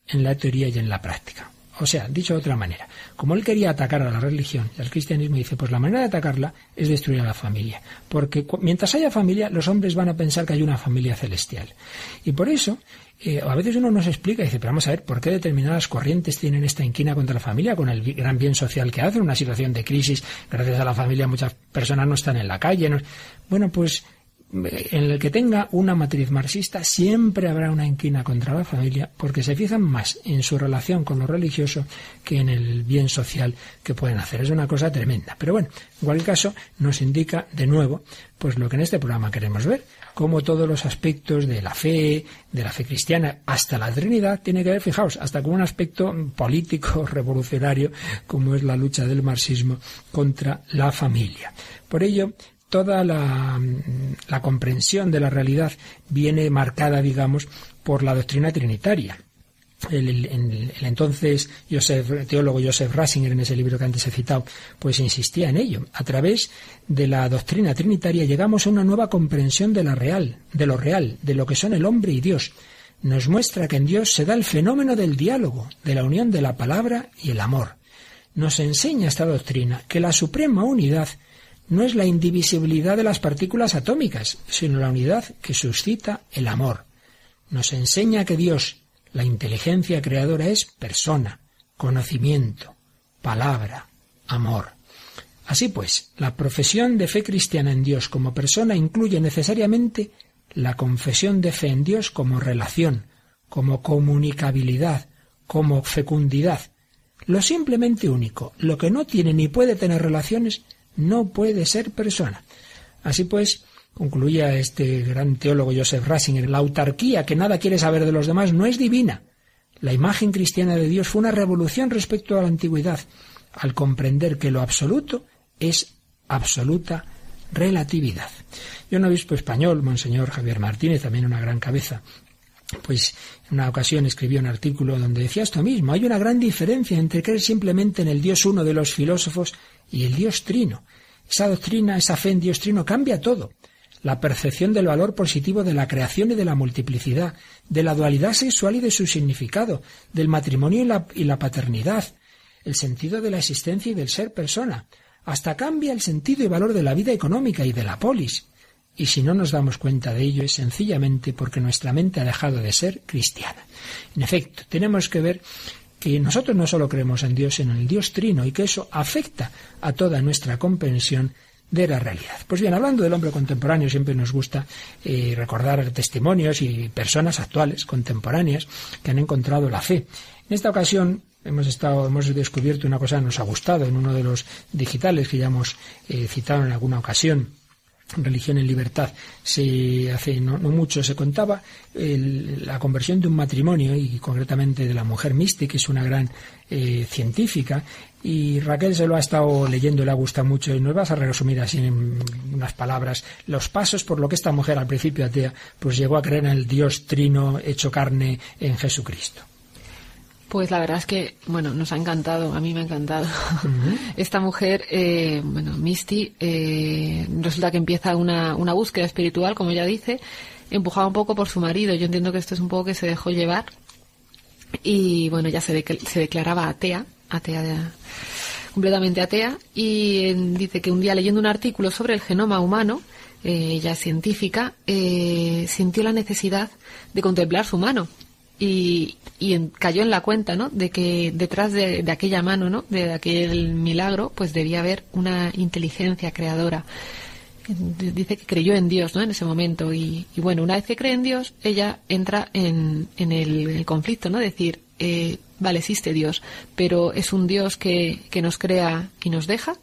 en la teoría y en la práctica. O sea, dicho de otra manera, como él quería atacar a la religión y al cristianismo, dice, pues la manera de atacarla es destruir a la familia. Porque mientras haya familia, los hombres van a pensar que hay una familia celestial. Y por eso, eh, a veces uno nos explica y dice, pero vamos a ver, ¿por qué determinadas corrientes tienen esta inquina contra la familia con el gran bien social que hacen? Una situación de crisis, gracias a la familia muchas personas no están en la calle. Bueno, pues en el que tenga una matriz marxista siempre habrá una inquina contra la familia porque se fijan más en su relación con lo religioso que en el bien social que pueden hacer. Es una cosa tremenda. Pero bueno, en cualquier caso nos indica de nuevo pues lo que en este programa queremos ver, cómo todos los aspectos de la fe, de la fe cristiana, hasta la Trinidad, tiene que ver, fijaos, hasta con un aspecto político, [LAUGHS] revolucionario, como es la lucha del marxismo contra la familia. Por ello, toda la, comprensión de la realidad viene marcada, digamos, por la doctrina trinitaria. El, entonces teólogo Joseph Ratzinger, en ese libro que antes he citado, pues insistía en ello. A través de la doctrina trinitaria llegamos a una nueva comprensión de la real, de lo real, de lo que son el hombre y Dios. Nos muestra que en Dios se da el fenómeno del diálogo, de la unión de la palabra y el amor. Nos enseña esta doctrina que la suprema unidad no es la indivisibilidad de las partículas atómicas, sino la unidad que suscita el amor. Nos enseña que Dios, la inteligencia creadora, es persona, conocimiento, palabra, amor. Así pues, la profesión de fe cristiana en Dios como persona incluye necesariamente la confesión de fe en Dios como relación, como comunicabilidad, como fecundidad. Lo simplemente único, lo que no tiene ni puede tener relaciones, no puede ser persona. Así pues, concluía este gran teólogo Joseph Ratzinger, la autarquía que nada quiere saber de los demás no es divina. La imagen cristiana de Dios fue una revolución respecto a la antigüedad, al comprender que lo absoluto es absoluta relatividad. Y un obispo español, Monseñor Javier Martínez, también una gran cabeza, pues en una ocasión escribió un artículo donde decía esto mismo. Hay una gran diferencia entre creer simplemente en el Dios uno de los filósofos y el Dios trino. Esa doctrina, esa fe en Dios trino cambia todo. La percepción del valor positivo de la creación y de la multiplicidad, de la dualidad sexual y de su significado, del matrimonio y la, y la paternidad, el sentido de la existencia y del ser persona. Hasta cambia el sentido y valor de la vida económica y de la polis. Y si no nos damos cuenta de ello es sencillamente porque nuestra mente ha dejado de ser cristiana. En efecto, tenemos que ver que nosotros no solo creemos en Dios, sino en el Dios trino y que eso afecta a toda nuestra comprensión de la realidad. Pues bien, hablando del hombre contemporáneo, siempre nos gusta eh, recordar testimonios y personas actuales, contemporáneas, que han encontrado la fe. En esta ocasión hemos estado, hemos descubierto una cosa que nos ha gustado en uno de los digitales que ya hemos eh, citado en alguna ocasión religión en libertad. Se hace no, mucho se contaba la conversión de un matrimonio y concretamente de la mujer mística, que es una gran eh, científica. Y Raquel se lo ha estado leyendo, le ha gustado mucho y nos vas a resumir así en unas palabras los pasos por lo que esta mujer al principio atea pues llegó a creer en el Dios trino hecho carne en Jesucristo. Pues la verdad es que, bueno, nos ha encantado, a mí me ha encantado. [LAUGHS] Esta mujer, eh, bueno, Misty, eh, resulta que empieza una, una búsqueda espiritual, como ella dice, empujada un poco por su marido. Yo entiendo que esto es un poco que se dejó llevar. Y bueno, ya se, se declaraba atea, atea de, completamente atea, y eh, dice que un día leyendo un artículo sobre el genoma humano, eh, ella científica, eh, sintió la necesidad de contemplar su mano y, cayó en la cuenta, ¿no? De que detrás de, aquella mano, ¿no? De aquel milagro, pues debía haber una inteligencia creadora. Dice que creyó en Dios, ¿no? En ese momento y, bueno, una vez que cree en Dios, ella entra en, el, conflicto, ¿no? Decir, eh, vale, existe Dios, pero es un Dios que, que nos crea y nos deja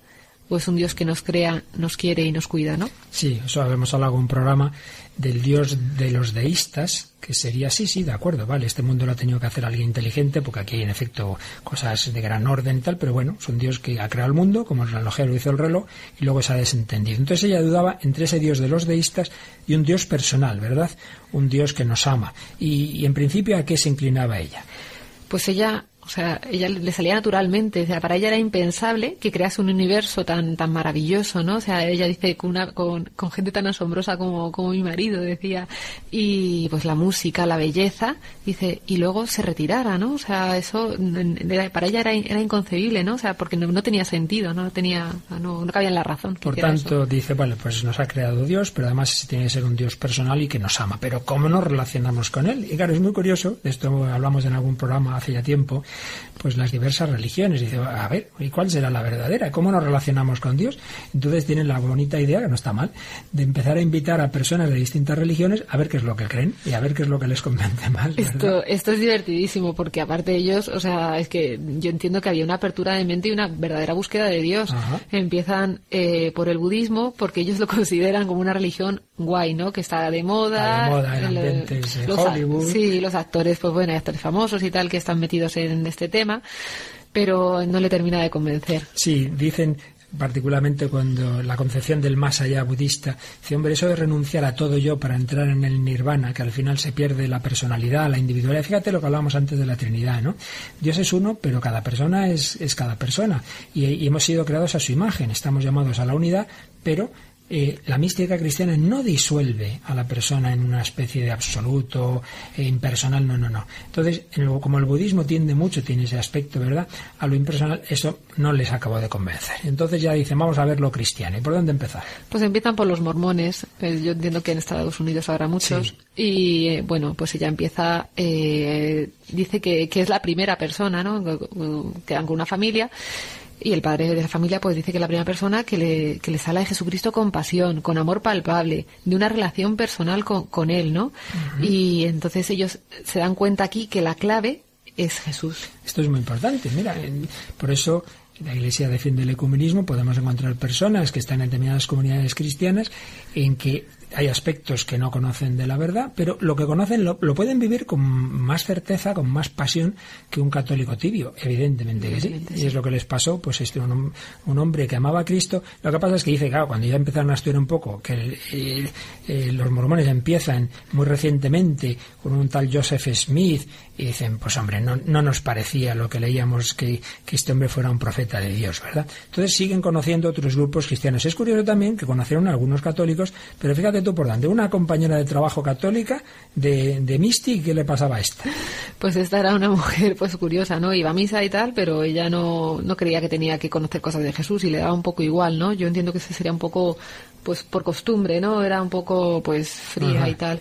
o es un Dios que nos crea, nos quiere y nos cuida, ¿no? Sí, eso habíamos hablado en un programa del Dios de los deístas, que sería, sí, sí, de acuerdo, vale, este mundo lo ha tenido que hacer alguien inteligente, porque aquí hay en efecto cosas de gran orden tal, pero bueno, es un Dios que ha creado el mundo, como el relojero hizo el reloj, y luego se ha desentendido. Entonces ella dudaba entre ese Dios de los deístas y un Dios personal, ¿verdad? Un Dios que nos ama. Y en principio, ¿a qué se inclinaba ella? Pues ella o sea, ella le salía naturalmente. O sea, para ella era impensable que crease un universo tan tan maravilloso, ¿no? O sea, ella dice con, una, con, con gente tan asombrosa como, como mi marido, decía. Y pues la música, la belleza, dice, y luego se retirara, ¿no? O sea, eso para ella era, era inconcebible, ¿no? O sea, porque no, tenía sentido, no tenía, no, no cabía en la razón. Por tanto, dice, vale, pues nos ha creado Dios, pero además tiene que ser un Dios personal y que nos ama. Pero ¿cómo nos relacionamos con Él? Y claro, es muy curioso, de esto hablamos en algún programa hace ya tiempo, pues las diversas religiones. Dice, a ver, ¿y cuál será la verdadera? ¿Cómo nos relacionamos con Dios? Entonces tienen la bonita idea, que no está mal, de empezar a invitar a personas de distintas religiones a ver qué es lo que creen y a ver qué es lo que les convence más. Esto, esto es divertidísimo porque aparte de ellos, o sea, es que yo entiendo que había una apertura de mente y una verdadera búsqueda de Dios. Empiezan eh, por el budismo porque ellos lo [LAUGHS] consideran como una religión guay, ¿no? Que está de moda. de moda, en Hollywood. Sí, los actores, pues bueno, actores famosos y tal que están metidos en este tema, pero no le termina de convencer. Sí, dicen particularmente cuando la concepción del más allá budista, dice, hombre, eso de renunciar a todo yo para entrar en el nirvana, que al final se pierde la personalidad, la individualidad. Fíjate lo que hablábamos antes de la Trinidad, ¿no? Dios es uno, pero cada persona es, es cada persona. Y, y hemos sido creados a su imagen, estamos llamados a la unidad, pero eh, la mística cristiana no disuelve a la persona en una especie de absoluto e impersonal, no, no, no. Entonces, como el budismo tiende mucho, tiene ese aspecto, ¿verdad? A lo impersonal, eso no les acabó de convencer. Entonces ya dicen, vamos a ver lo cristiano. ¿Y por dónde empezar? Pues empiezan por los mormones. Eh, yo entiendo que en Estados Unidos habrá muchos. Y eh, bueno, pues ella empieza, dice que, que, es la primera persona, ¿no? Que, con una familia y el padre de la familia pues dice que la primera persona que le, que le sale de Jesucristo con pasión, con amor palpable, de una relación personal con, con él, ¿no? Y entonces ellos se dan cuenta aquí que la clave es Jesús. Esto es muy importante, mira, por eso la Iglesia defiende el ecumenismo, podemos encontrar personas que están en determinadas comunidades cristianas en que hay aspectos que no conocen de la verdad, pero lo que conocen lo, pueden vivir con más certeza, con más pasión que un católico tibio, evidentemente que sí. Y es lo que les pasó, pues este un, un, hombre que amaba a Cristo. Lo que pasa es que dice, claro, cuando ya empezaron a estudiar un poco, que eh, los mormones empiezan muy recientemente con un tal Joseph Smith y dicen, pues hombre, no, no nos parecía lo que leíamos que, que este hombre fuera un profeta de Dios, ¿verdad? Entonces siguen conociendo otros grupos cristianos. Es curioso también que conocieron a algunos católicos, pero fíjate tú por dónde. Una compañera de trabajo católica de, de Misty, ¿qué le pasaba a esta? Pues esta era una mujer pues curiosa, ¿no? Iba a misa y tal, pero ella no, no creía que tenía que conocer cosas de Jesús y le daba un poco igual, ¿no? Yo entiendo que ese sería un poco, pues por costumbre, ¿no? Era un poco, pues fría y tal.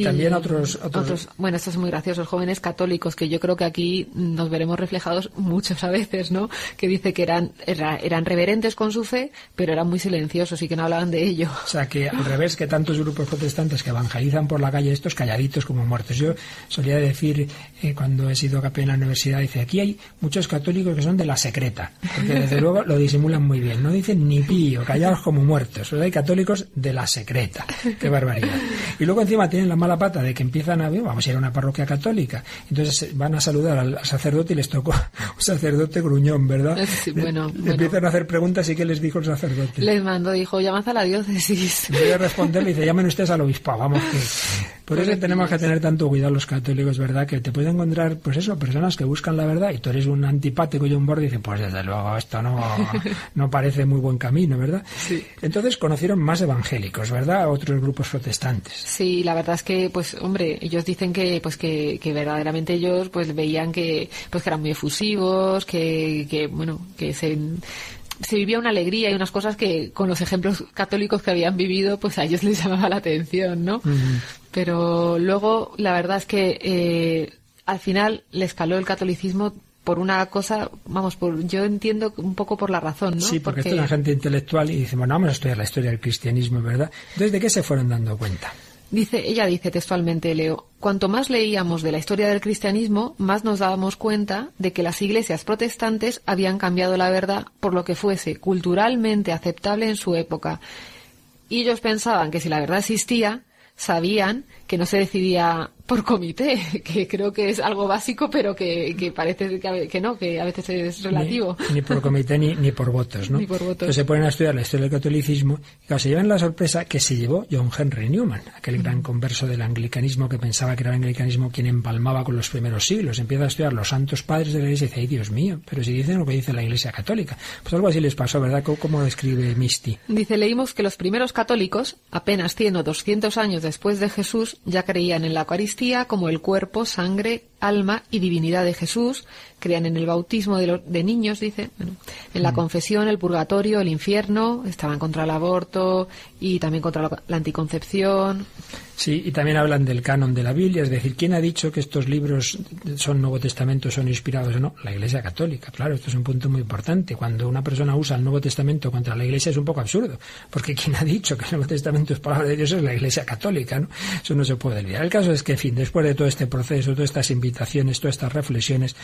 Y, también otros, otros, Bueno, esto es muy gracioso. Jóvenes católicos, que yo creo que aquí nos veremos reflejados muchas veces, ¿no? Que dice que eran, eran reverentes con su fe, pero eran muy silenciosos y que no hablaban de ello. O sea, que al revés que tantos grupos protestantes que evangelizan por la calle, estos calladitos como muertos. Yo solía decir, eh, cuando he sido capellán en la universidad, dice, aquí hay muchos católicos que son de la secreta, porque desde luego lo disimulan muy bien. No dicen ni pío, callados como muertos. hay católicos de la secreta. Qué barbaridad. Y luego encima tienen la mala pata de que empiezan a, vamos a ir a una parroquia católica, entonces van a saludar al, sacerdote y les tocó [LAUGHS] un sacerdote gruñón, ¿verdad? bueno, Empiezan a hacer preguntas y ¿qué les dijo el sacerdote? Les mandó, dijo, llamad a la diócesis. Voy a responderle y dice, llamen ustedes al obispo, vamos que Por eso tenemos que tener tanto cuidado los católicos, ¿verdad? Que te pueden encontrar, pues eso, personas que buscan la verdad y tú eres un antipático y un borde y dicen, pues desde luego esto no, [LAUGHS] no parece muy buen camino, ¿verdad? Entonces conocieron más evangélicos, ¿verdad? Otros grupos protestantes. Sí, la verdad es que, pues, hombre, ellos dicen que, pues, que, que verdaderamente ellos, pues, veían que, pues, que eran muy efusivos, que, que bueno, que se se vivía una alegría y unas cosas que con los ejemplos católicos que habían vivido, pues a ellos [LAUGHS] les llamaba la atención, ¿no? Pero luego, la verdad es que eh, al final les caló el catolicismo por una cosa, vamos, por yo entiendo un poco por la razón, ¿no? Sí, porque, porque... es gente intelectual y dice, bueno, vamos a estudiar la historia del cristianismo, ¿verdad? Entonces, ¿de qué se fueron dando cuenta? Dice, ella dice textualmente, Leo, cuanto más leíamos de la historia del cristianismo, más nos dábamos cuenta de que las iglesias protestantes habían cambiado la verdad por lo que fuese culturalmente aceptable en su época. Y ellos pensaban que si la verdad existía, sabían que no se decidía por comité, [LAUGHS] que creo que es algo básico, pero que, parece que, no, que a veces es relativo. Ni, por comité ni, ni, por votos, ¿no? Ni por votos. Entonces se ponen a estudiar la historia del catolicismo y se llevan la sorpresa que se llevó John Henry Newman, aquel gran converso del anglicanismo que pensaba que era el anglicanismo quien empalmaba con los primeros siglos. Empieza a estudiar los santos padres de la iglesia y dice, ay Dios mío, pero si dicen lo que dice la iglesia católica. Pues algo así les pasó, ¿verdad? ¿Cómo, lo describe Misty? Dice, leímos que los primeros católicos, apenas 100 o 200 años después de Jesús, ya creían en la Eucaristía como el cuerpo sangre, alma y divinidad de Jesús, creían en el bautismo de, los, de niños, dice, en la mm. confesión, el purgatorio, el infierno, estaban contra el aborto y también contra la anticoncepción. Sí, y también hablan del canon de la Biblia, es decir, ¿quién ha dicho que estos libros son Nuevo Testamento, son inspirados o no? La Iglesia Católica, claro, esto es un punto muy importante. Cuando una persona usa el Nuevo Testamento contra la Iglesia es un poco absurdo, porque ¿quién ha dicho que el Nuevo Testamento es palabra de Dios es la Iglesia Católica, ¿no? Eso no se puede olvidar. El caso es que, en fin, después de todo este proceso, todas estas invitaciones, todas estas reflexiones,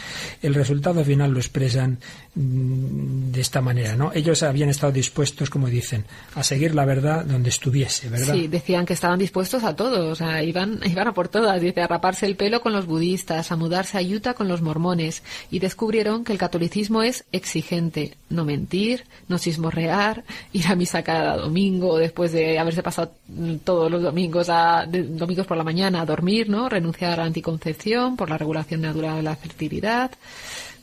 el resultado final lo expresan mm, de esta manera, ¿no? Ellos habían estado dispuestos, como dicen, a seguir la verdad donde estuviese, ¿verdad? Sí, decían que estaban dispuestos a o sea, iban, [LAUGHS] iban a por todas, dice, a raparse el pelo con los budistas, a mudarse a Utah con los mormones, y descubrieron que el catolicismo es exigente, no mentir, no sismorrear, [LAUGHS] ir a misa cada domingo, después de haberse pasado todos los domingos a, domingos por la mañana a dormir, ¿no? Renunciar a la anticoncepción la regulación natural de la fertilidad.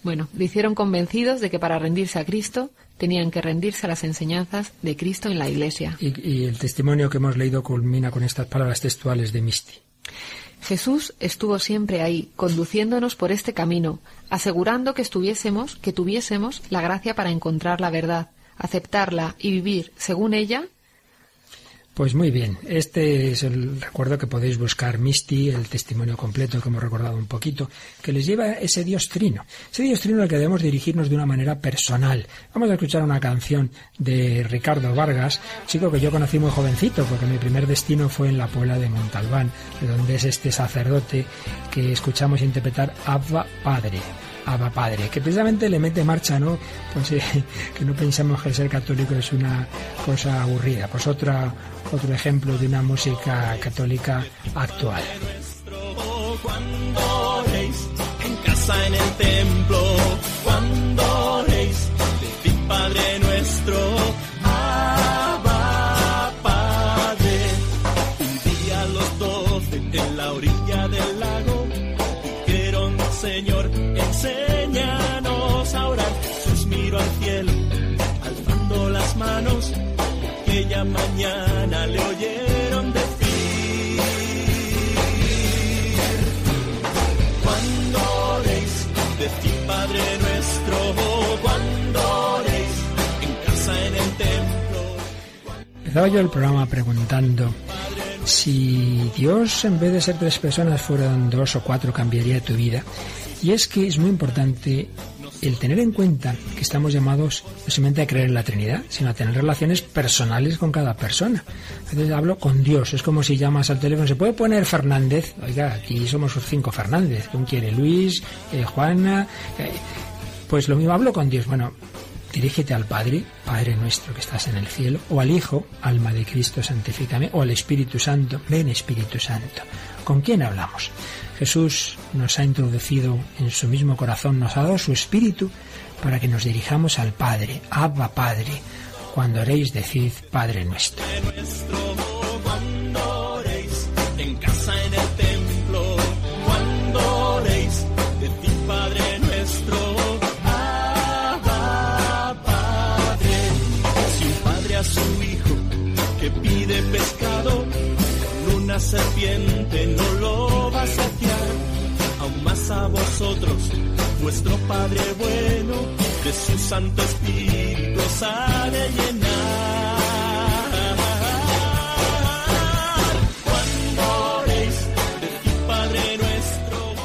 Bueno, le hicieron convencidos de que para rendirse a Cristo tenían que rendirse a las enseñanzas de Cristo en la Iglesia. Y, el testimonio que hemos leído culmina con estas palabras textuales de Misti. Jesús estuvo siempre ahí, conduciéndonos por este camino, asegurando que estuviésemos, que tuviésemos la gracia para encontrar la verdad, aceptarla y vivir según ella pues muy bien, este es el recuerdo que podéis buscar Misty, el testimonio completo que hemos recordado un poquito, que les lleva ese Dios trino, ese Dios trino al que debemos dirigirnos de una manera personal. Vamos a escuchar una canción de Ricardo Vargas, chico que yo conocí muy jovencito, porque mi primer destino fue en la Puebla de Montalbán, de donde es este sacerdote que escuchamos interpretar Abba Padre. Abba Padre, que precisamente le mete marcha, ¿no? Pues [LAUGHS] que no pensamos que ser católico es una cosa aburrida. Pues otra, otro ejemplo de una música católica actual. Cuando en casa, en el templo, cuando decid Padre nuestro, Abba Padre. Un día los doce en la orilla del lago dijeron, Señor, enséñanos a orar. Jesús miró al cielo, alzando las manos, aquella mañana le oyeron decir, cuando oréis, decid Padre nuestro, cuando oréis, en casa, en el templo. Empezaba yo el programa preguntando si Dios en vez de ser tres personas fueran dos o cuatro cambiaría tu vida. Y es que es muy importante el tener en cuenta que estamos llamados no solamente a creer en la Trinidad, sino a tener relaciones personales con cada persona. Entonces hablo con Dios, es como si llamas al teléfono, ¿se puede poner Fernández? Oiga, aquí somos cinco Fernández, ¿quién quiere? Luis, eh, Juana, eh, pues lo mismo hablo con Dios. Bueno, dirígete al Padre, Padre nuestro que estás en el cielo, o al Hijo, alma de Cristo, santifícame, o al Espíritu Santo, ven Espíritu Santo. ¿Con quién hablamos? Jesús nos ha introducido en su mismo corazón, nos ha dado su espíritu para que nos dirijamos al Padre, Abba Padre. Cuando oréis, decid Padre nuestro. serpiente a vosotros, vuestro Padre bueno, de su Santo Espíritu os ha de llenar. Cuando oréis, decid Padre nuestro.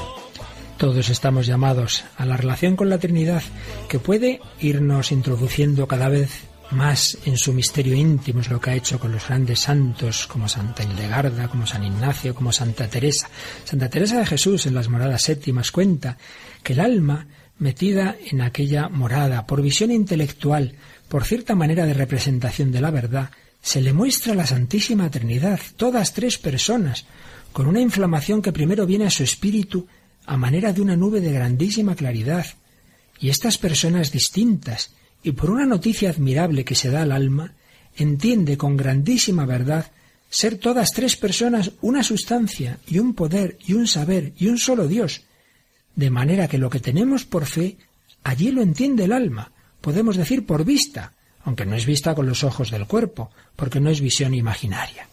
Todos estamos llamados a la relación con la Trinidad que puede irnos introduciendo cada vez más en su misterio íntimo, es lo que ha hecho con los grandes santos como Santa Hildegarda, como San Ignacio, como Santa Teresa. Santa Teresa de Jesús en las moradas séptimas cuenta que el alma metida en aquella morada por visión intelectual, por cierta manera de representación de la verdad, se le muestra la Santísima Trinidad, todas tres personas, con una inflamación que primero viene a su espíritu a manera de una nube de grandísima claridad. Y estas personas distintas, y por una noticia admirable que se da al alma, entiende con grandísima verdad ser todas tres personas una sustancia y un poder y un saber y un solo Dios, de manera que lo que tenemos por fe, allí lo entiende el alma, podemos decir por vista, aunque no es vista con los ojos del cuerpo, porque no es visión imaginaria.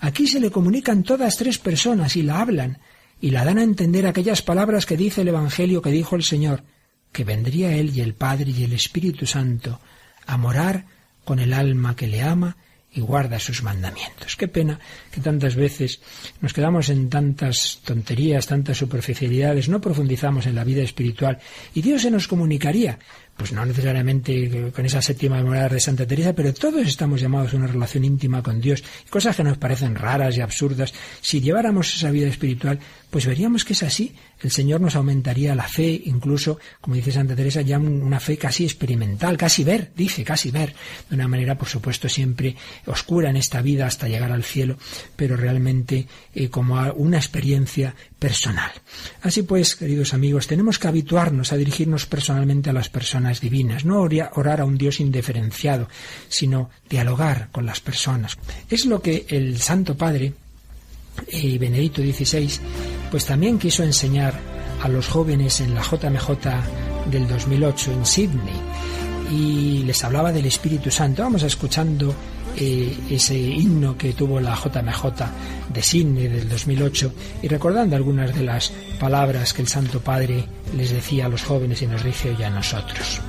Aquí se le comunican todas tres personas y la hablan, y la dan a entender aquellas palabras que dice el Evangelio que dijo el Señor, que vendría Él y el Padre y el Espíritu Santo a morar con el alma que le ama y guarda sus mandamientos. Qué pena que tantas veces nos quedamos en tantas tonterías, tantas superficialidades, no profundizamos en la vida espiritual y Dios se nos comunicaría, pues no necesariamente con esa séptima morada de Santa Teresa, pero todos estamos llamados a una relación íntima con Dios, cosas que nos parecen raras y absurdas. Si lleváramos esa vida espiritual, pues veríamos que es así. El Señor nos aumentaría la fe, incluso, como dice Santa Teresa, ya una fe casi experimental, casi ver, dice, casi ver, de una manera, por supuesto, siempre oscura en esta vida hasta llegar al cielo, pero realmente eh, como una experiencia personal. Así pues, queridos amigos, tenemos que habituarnos a dirigirnos personalmente a las personas divinas, no orar a un Dios indiferenciado, sino dialogar con las personas. Es lo que el Santo Padre, eh, Benedicto XVI, pues también quiso enseñar a los jóvenes en la JMJ del 2008 en Sydney y les hablaba del Espíritu Santo. Vamos escuchando eh, ese himno que tuvo la JMJ de Sydney del 2008 y recordando algunas de las palabras que el Santo Padre les decía a los jóvenes y nos dice hoy a nosotros.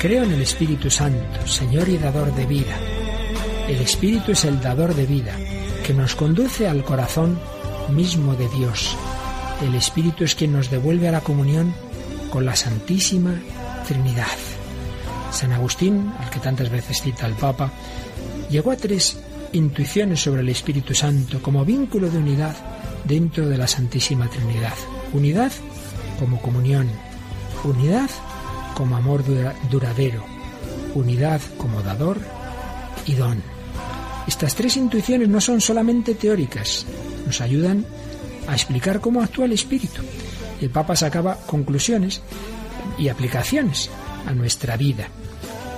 Creo en el Espíritu Santo, Señor y dador de vida. El Espíritu es el dador de vida, que nos conduce al corazón mismo de Dios. El Espíritu es quien nos devuelve a la comunión con la Santísima Trinidad. San Agustín, al que tantas veces cita el Papa, llegó a tres intuiciones sobre el Espíritu Santo como vínculo de unidad dentro de la Santísima Trinidad. Unidad como comunión, unidad como amor duradero, unidad como dador y don. Estas tres intuiciones no son solamente teóricas, nos ayudan a explicar cómo actúa el Espíritu. El Papa sacaba conclusiones y aplicaciones a nuestra vida.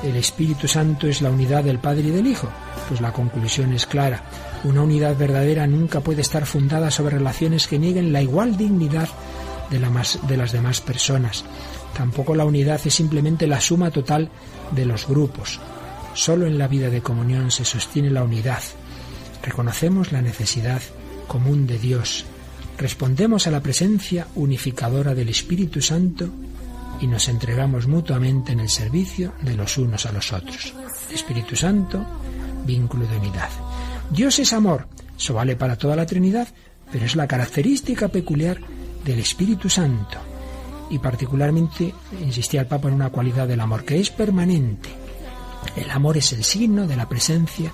¿El Espíritu Santo es la unidad del Padre y del Hijo? Pues la conclusión es clara. Una unidad verdadera nunca puede estar fundada sobre relaciones que nieguen la igual dignidad de, las demás personas. Tampoco la unidad es simplemente la suma total de los grupos. Solo en la vida de comunión se sostiene la unidad. Reconocemos la necesidad común de Dios. Respondemos a la presencia unificadora del Espíritu Santo y nos entregamos mutuamente en el servicio de los unos a los otros. Espíritu Santo, vínculo de unidad. Dios es amor, eso vale para toda la Trinidad, pero es la característica peculiar del Espíritu Santo. Y particularmente insistía el Papa en una cualidad del amor, que es permanente. El amor es el signo de la presencia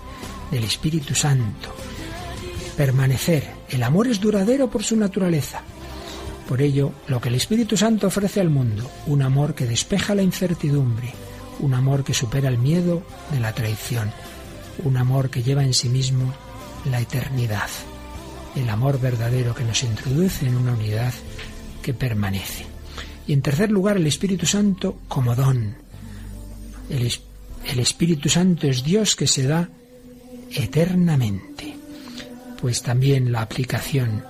del Espíritu Santo. Permanecer. El amor es duradero por su naturaleza. Por ello, lo que el Espíritu Santo ofrece al mundo, un amor que despeja la incertidumbre, un amor que supera el miedo de la traición, un amor que lleva en sí mismo la eternidad, el amor verdadero que nos introduce en una unidad que permanece. Y en tercer lugar, el Espíritu Santo como don. El, el Espíritu Santo es Dios que se da eternamente. Pues también la aplicación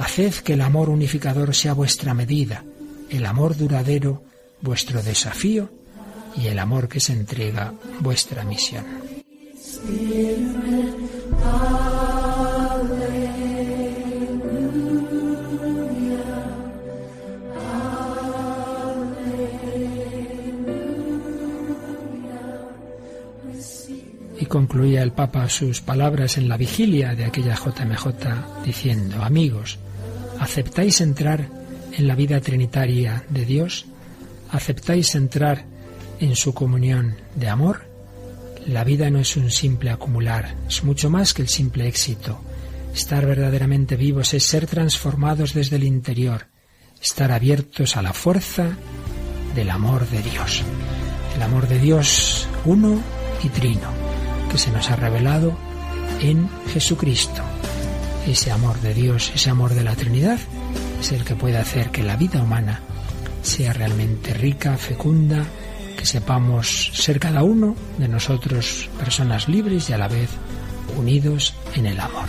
Haced que el amor unificador sea vuestra medida, el amor duradero vuestro desafío y el amor que se entrega vuestra misión. Concluía el Papa sus palabras en la vigilia de aquella JMJ diciendo, amigos, ¿aceptáis entrar en la vida trinitaria de Dios? ¿Aceptáis entrar en su comunión de amor? La vida no es un simple acumular, es mucho más que el simple éxito. Estar verdaderamente vivos es ser transformados desde el interior, estar abiertos a la fuerza del amor de Dios. El amor de Dios uno y trino que se nos ha revelado en Jesucristo. Ese amor de Dios, ese amor de la Trinidad, es el que puede hacer que la vida humana sea realmente rica, fecunda, que sepamos ser cada uno de nosotros personas libres y a la vez unidos en el amor.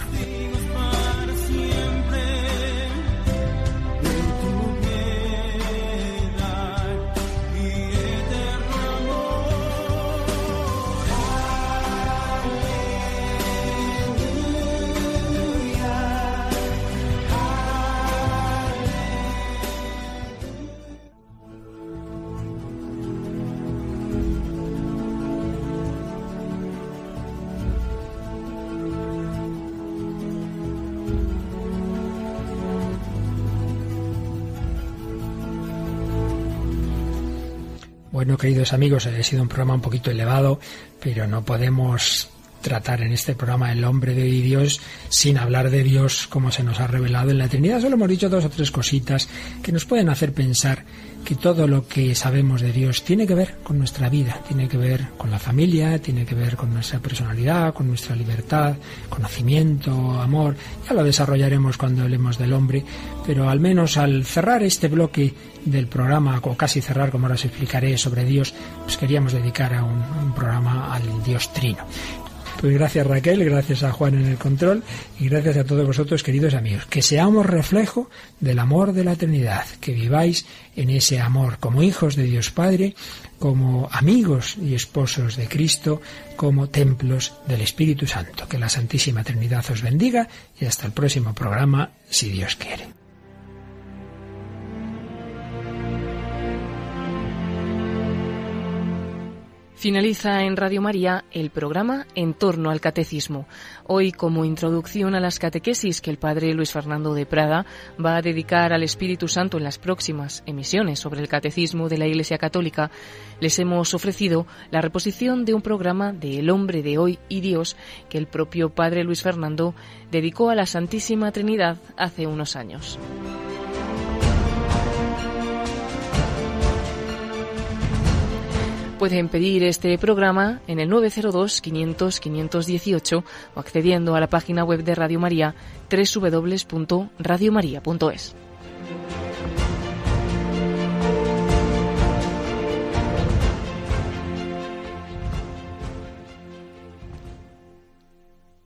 Queridos amigos, ha sido un programa un poquito elevado, pero no podemos tratar en este programa el hombre de Dios sin hablar de Dios como se nos ha revelado en la Trinidad. Solo hemos dicho dos o tres cositas que nos pueden hacer pensar que todo lo que sabemos de Dios tiene que ver con nuestra vida, tiene que ver con la familia, tiene que ver con nuestra personalidad, con nuestra libertad, conocimiento, amor. Ya lo desarrollaremos cuando hablemos del hombre, pero al menos al cerrar este bloque del programa, o casi cerrar, como ahora os explicaré, sobre Dios, pues queríamos dedicar a un, un programa al Dios Trino. Pues gracias Raquel, gracias a Juan en el control y gracias a todos vosotros, queridos amigos. Que seamos reflejo del amor de la Trinidad, que viváis en ese amor como hijos de Dios Padre, como amigos y esposos de Cristo, como templos del Espíritu Santo. Que la Santísima Trinidad os bendiga y hasta el próximo programa, si Dios quiere. Finaliza en Radio María el programa En torno al Catecismo. Hoy, como introducción a las catequesis que el padre Luis Fernando de Prada va a dedicar al Espíritu Santo en las próximas emisiones sobre el Catecismo de la Iglesia Católica, les hemos ofrecido la reposición de un programa de El hombre de hoy y Dios que el propio padre Luis Fernando dedicó a la Santísima Trinidad hace unos años. Pueden pedir este programa en el 902-500-518 o accediendo a la página web de Radio María www.radiomaria.es.